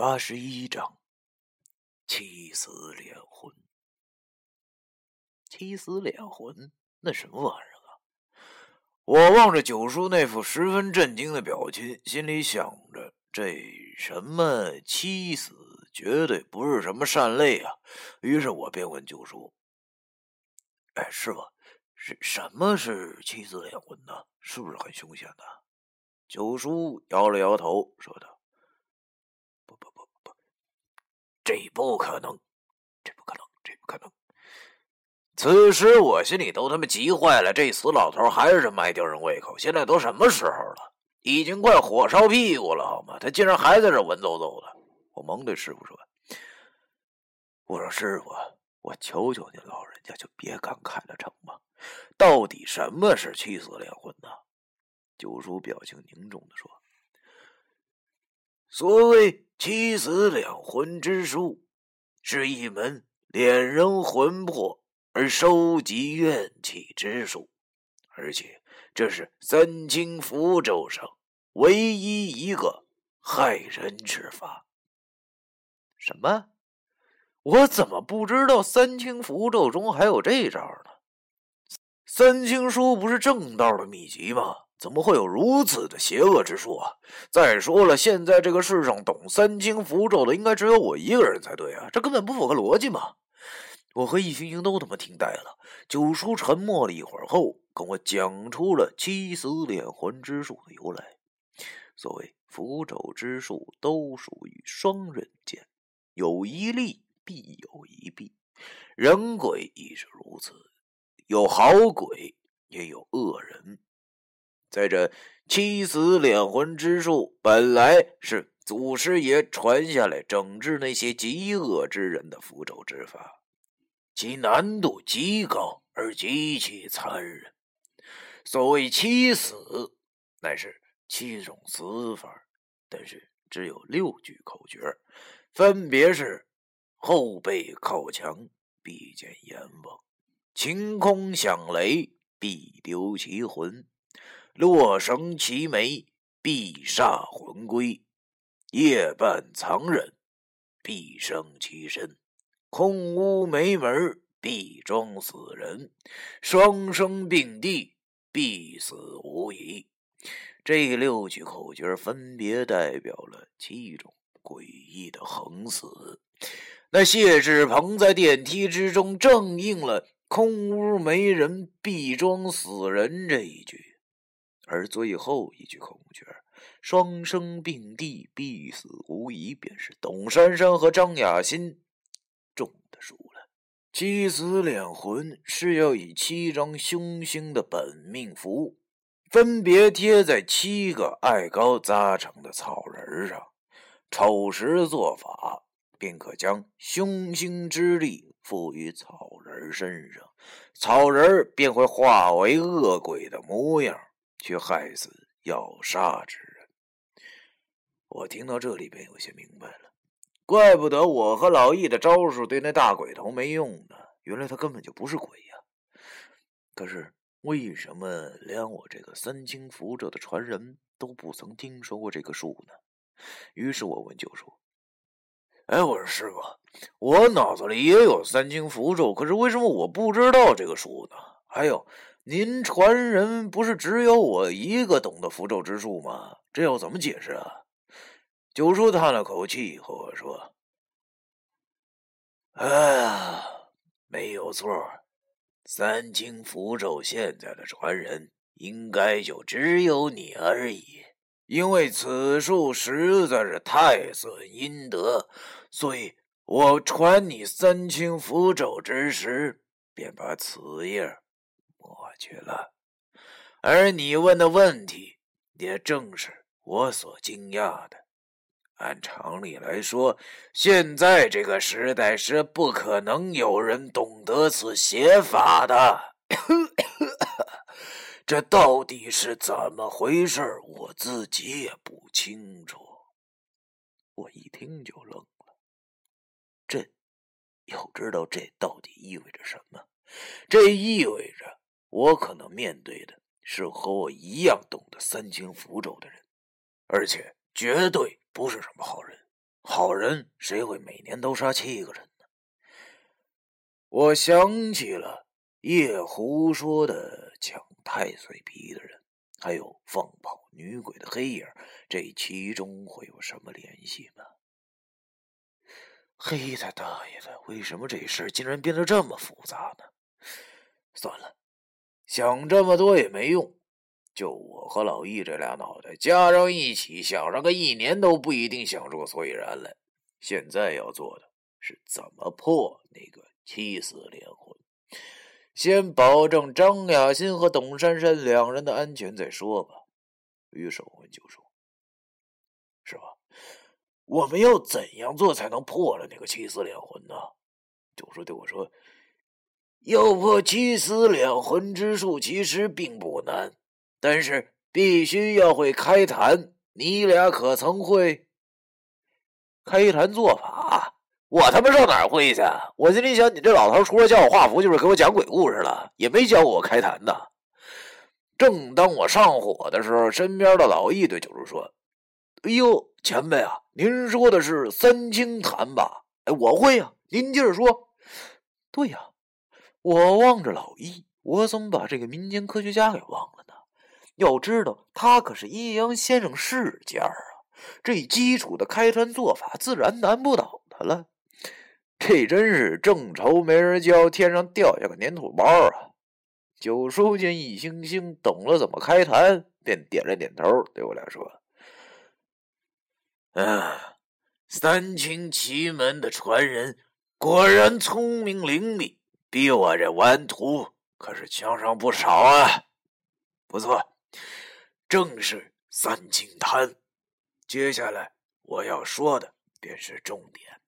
八十一章，七死两魂。七死两魂，那什么玩意儿啊？我望着九叔那副十分震惊的表情，心里想着：这什么七死，绝对不是什么善类啊！于是我便问九叔：“哎，师傅，是什么是七死两魂呢？是不是很凶险的？”九叔摇了摇头，说道。这不可能，这不可能，这不可能！此时我心里都他妈急坏了。这死老头还是卖吊人胃口。现在都什么时候了？已经快火烧屁股了，好吗？他竟然还在这文绉绉的。我忙对师傅说：“我说师傅，我求求您老人家就别感慨了，成吗？到底什么是七死灵魂呢？”九叔表情凝重的说：“所谓……”七死两魂之术是一门敛人魂魄而收集怨气之术，而且这是三清符咒上唯一一个害人之法。什么？我怎么不知道三清符咒中还有这招呢？三清书不是正道的秘籍吗？怎么会有如此的邪恶之术啊！再说了，现在这个世上懂三清符咒的，应该只有我一个人才对啊！这根本不符合逻辑嘛！我和易星星都他妈听呆了。九叔沉默了一会儿后，跟我讲出了七死连魂之术的由来。所谓符咒之术，都属于双刃剑，有一利必有一弊，人鬼亦是如此，有好鬼，也有恶人。在这七死两魂之术，本来是祖师爷传下来整治那些极恶之人的符咒之法，其难度极高而极其残忍。所谓七死，乃是七种死法，但是只有六句口诀，分别是：后背靠墙必见阎王，晴空响雷必丢其魂。落绳齐眉，必煞魂归；夜半藏人，必生其身；空屋没门，必装死人；双生并蒂，必死无疑。这六句口诀分别代表了七种诡异的横死。那谢志鹏在电梯之中正应了“空屋没人，必装死人”这一句。而最后一句口诀“双生并蒂，必死无疑”，便是董珊珊和张雅欣中的数了。七死两魂是要以七张凶星的本命符，分别贴在七个艾高扎成的草人上，丑时做法，便可将凶星之力赋予草人身上，草人便会化为恶鬼的模样。却害死要杀之人。我听到这里便有些明白了，怪不得我和老易的招数对那大鬼头没用呢。原来他根本就不是鬼呀！可是为什么连我这个三清符咒的传人都不曾听说过这个术呢？于是我问九叔：“哎，我说师傅，我脑子里也有三清符咒，可是为什么我不知道这个术呢？还有……”您传人不是只有我一个懂得符咒之术吗？这要怎么解释啊？九叔叹了口气，和我说：“哎呀，没有错，三清符咒现在的传人应该就只有你而已。因为此术实在是太损阴德，所以我传你三清符咒之时，便把此页。”去了，而你问的问题也正是我所惊讶的。按常理来说，现在这个时代是不可能有人懂得此写法的。这到底是怎么回事？我自己也不清楚。我一听就愣了，这要知道这到底意味着什么？这意味着……我可能面对的是和我一样懂得三清符咒的人，而且绝对不是什么好人。好人谁会每年都杀七个人呢？我想起了叶胡说的抢太岁皮的人，还有放跑女鬼的黑影，这其中会有什么联系吗？黑他大爷的！为什么这事竟然变得这么复杂呢？算了，想这么多也没用。就我和老易这俩脑袋加上一起，想上个一年都不一定想出个所以然来。现在要做的是怎么破那个七死连魂。先保证张雅欣和董珊珊两人的安全再说吧。于是我问九叔：“是吧？我们要怎样做才能破了那个七死连魂呢？”九叔对我说：“要破七死两魂之术，其实并不难。”但是必须要会开坛，你俩可曾会开坛做法？我他妈上哪儿会去？我心里想，你这老头除了教我画符，就是给我讲鬼故事了，也没教我开坛呢。正当我上火的时候，身边的老易对九叔说：“哎呦，前辈啊，您说的是三清坛吧？哎，我会呀，您接着说。对呀，我望着老易，我怎么把这个民间科学家给忘了呢？”要知道，他可是阴阳先生世家啊！这基础的开坛做法，自然难不倒他了。这真是正愁没人教，天上掉下个粘土包啊！九叔见易星星懂了怎么开坛，便点了点头，对我俩说：“啊，三清奇门的传人果然聪明伶俐，比我这顽徒可是强上不少啊！不错。”正是三清滩，接下来我要说的便是重点，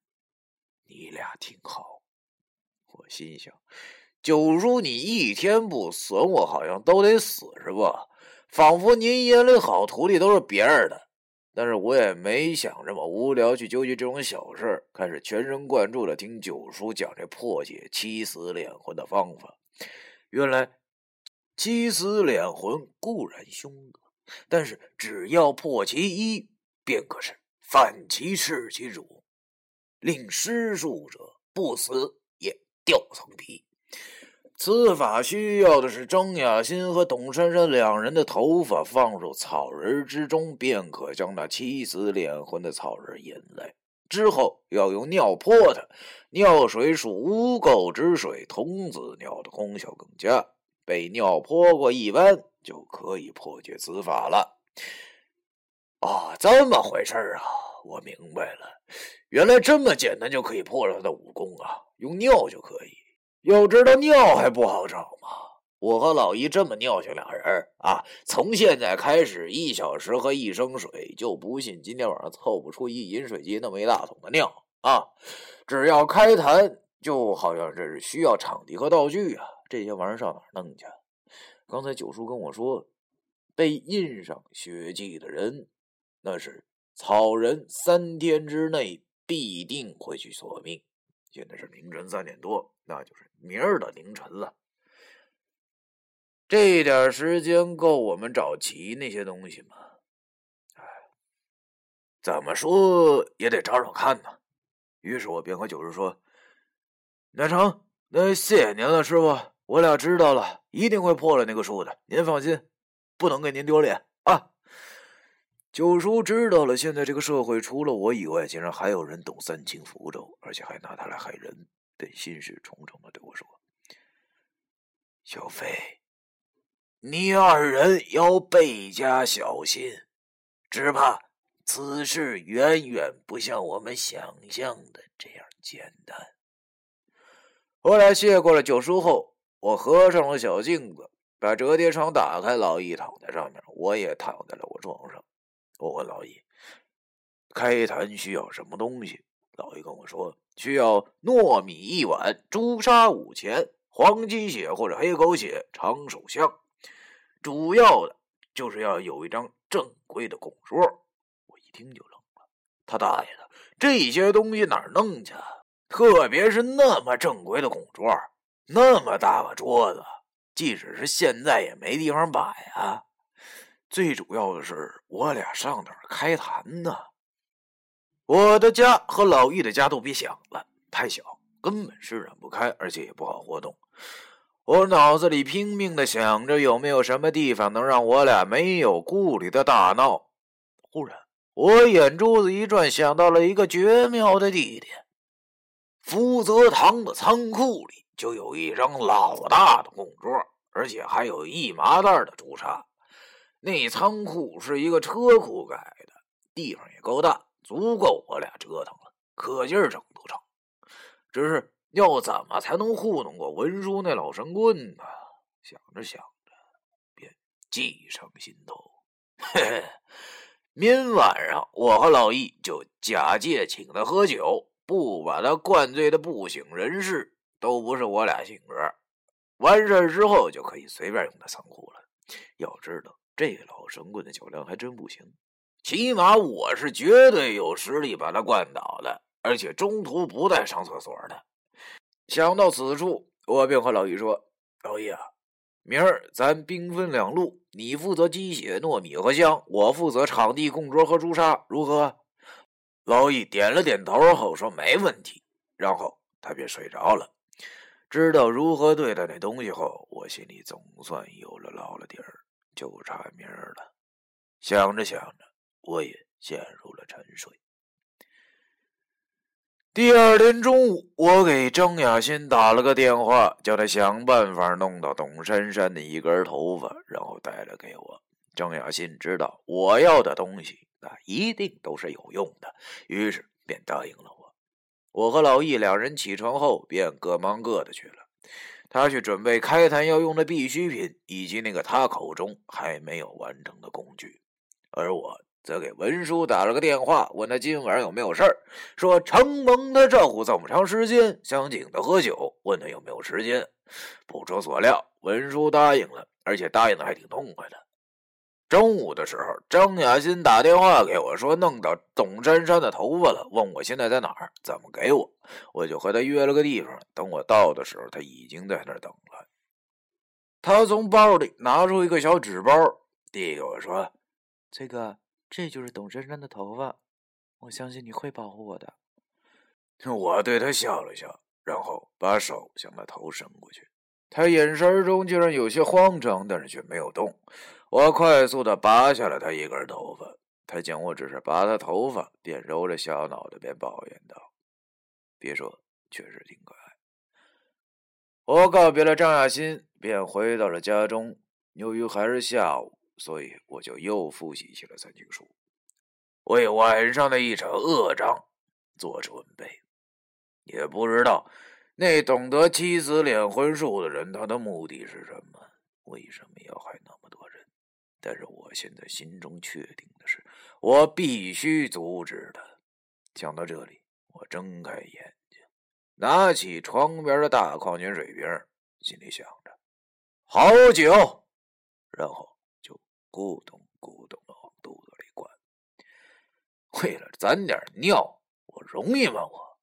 你俩听好。我心想，九叔你一天不损我，好像都得死是吧？仿佛您眼里好徒弟都是别人的。但是我也没想这么无聊去纠结这种小事儿，开始全神贯注的听九叔讲这破解七死两魂的方法。原来七死两魂固然凶恶。但是只要破其一，便可是反其弑其主，令施术者不死也掉层皮。此法需要的是张雅欣和董珊珊两人的头发放入草人之中，便可将那七死脸魂的草人引来。之后要用尿泼它，尿水属污垢之水，童子尿的功效更佳。被尿泼过一般。就可以破解此法了。哦，这么回事啊！我明白了，原来这么简单就可以破了他的武功啊！用尿就可以。要知道尿还不好找吗？我和老姨这么尿性俩人啊，从现在开始一小时喝一升水，就不信今天晚上凑不出一饮水机那么一大桶的尿啊！只要开坛，就好像这是需要场地和道具啊，这些玩意儿上哪儿弄去？刚才九叔跟我说，被印上血迹的人，那是草人，三天之内必定会去索命。现在是凌晨三点多，那就是明儿的凌晨了。这点时间够我们找齐那些东西吗？哎，怎么说也得找找看呢。于是我便和九叔说：“那成，那谢谢您了，师傅。”我俩知道了，一定会破了那个数的。您放心，不能给您丢脸啊！九叔知道了，现在这个社会除了我以外，竟然还有人懂三清符咒，而且还拿它来害人，便心事重重的对我说：“小飞，你二人要倍加小心，只怕此事远远不像我们想象的这样简单。”后来谢过了九叔后。我合上了小镜子，把折叠床打开，老易躺在上面，我也躺在了我床上。我问老易：“开坛需要什么东西？”老易跟我说：“需要糯米一碗，朱砂五钱，黄鸡血或者黑狗血，长手香。主要的就是要有一张正规的供桌。”我一听就愣了：“他大爷的，这些东西哪弄去？特别是那么正规的供桌。”那么大个桌子，即使是现在也没地方摆啊！最主要的是，我俩上哪儿开坛呢？我的家和老易的家都别想了，太小，根本施展不开，而且也不好活动。我脑子里拼命的想着有没有什么地方能让我俩没有顾虑的大闹。忽然，我眼珠子一转，想到了一个绝妙的地点——福泽堂的仓库里就有一张老大的供桌，而且还有一麻袋的朱砂。那仓库是一个车库改的，地方也够大，足够我俩折腾了，可劲儿整都成。只是。要怎么才能糊弄过文叔那老神棍呢？想着想着，便计上心头。嘿嘿，明晚上我和老易就假借请他喝酒，不把他灌醉的不省人事，都不是我俩性格。完事之后就可以随便用他仓库了。要知道，这老神棍的酒量还真不行，起码我是绝对有实力把他灌倒的，而且中途不带上厕所的。想到此处，我便和老易说：“老易啊，明儿咱兵分两路，你负责鸡血、糯米和香，我负责场地、供桌和朱砂，如何？”老易点了点头后说：“没问题。”然后他便睡着了。知道如何对待那东西后，我心里总算有了牢了底儿，就差明儿了。想着想着，我也陷入了沉睡。第二天中午，我给张雅欣打了个电话，叫他想办法弄到董珊珊的一根头发，然后带来给我。张雅欣知道我要的东西，那一定都是有用的，于是便答应了我。我和老易两人起床后，便各忙各的去了。他去准备开坛要用的必需品，以及那个他口中还没有完成的工具，而我。则给文叔打了个电话，问他今晚有没有事儿。说承蒙他照顾这么长时间，想请他喝酒，问他有没有时间。不出所料，文叔答应了，而且答应的还挺痛快的。中午的时候，张雅欣打电话给我，说弄到董珊珊的头发了，问我现在在哪儿，怎么给我。我就和他约了个地方，等我到的时候，他已经在那儿等了。他从包里拿出一个小纸包，递给我说：“崔哥。”这就是董珊珊的头发，我相信你会保护我的。我对他笑了笑，然后把手向他头伸过去。他眼神中竟然有些慌张，但是却没有动。我快速的拔下了他一根头发。他见我只是拔他头发，便揉着小脑袋，便抱怨道：“别说，确实挺可爱。”我告别了张亚新，便回到了家中。由于还是下午。所以我就又复习起了三经书，为晚上的一场恶仗做准备。也不知道那懂得七子连魂术的人他的目的是什么，为什么要害那么多人？但是我现在心中确定的是，我必须阻止他。想到这里，我睁开眼睛，拿起床边的大矿泉水瓶，心里想着：好酒，然后就。咕咚咕咚的往肚子里灌，为了攒点尿，我容易吗？我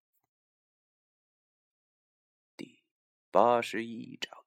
第八十一章。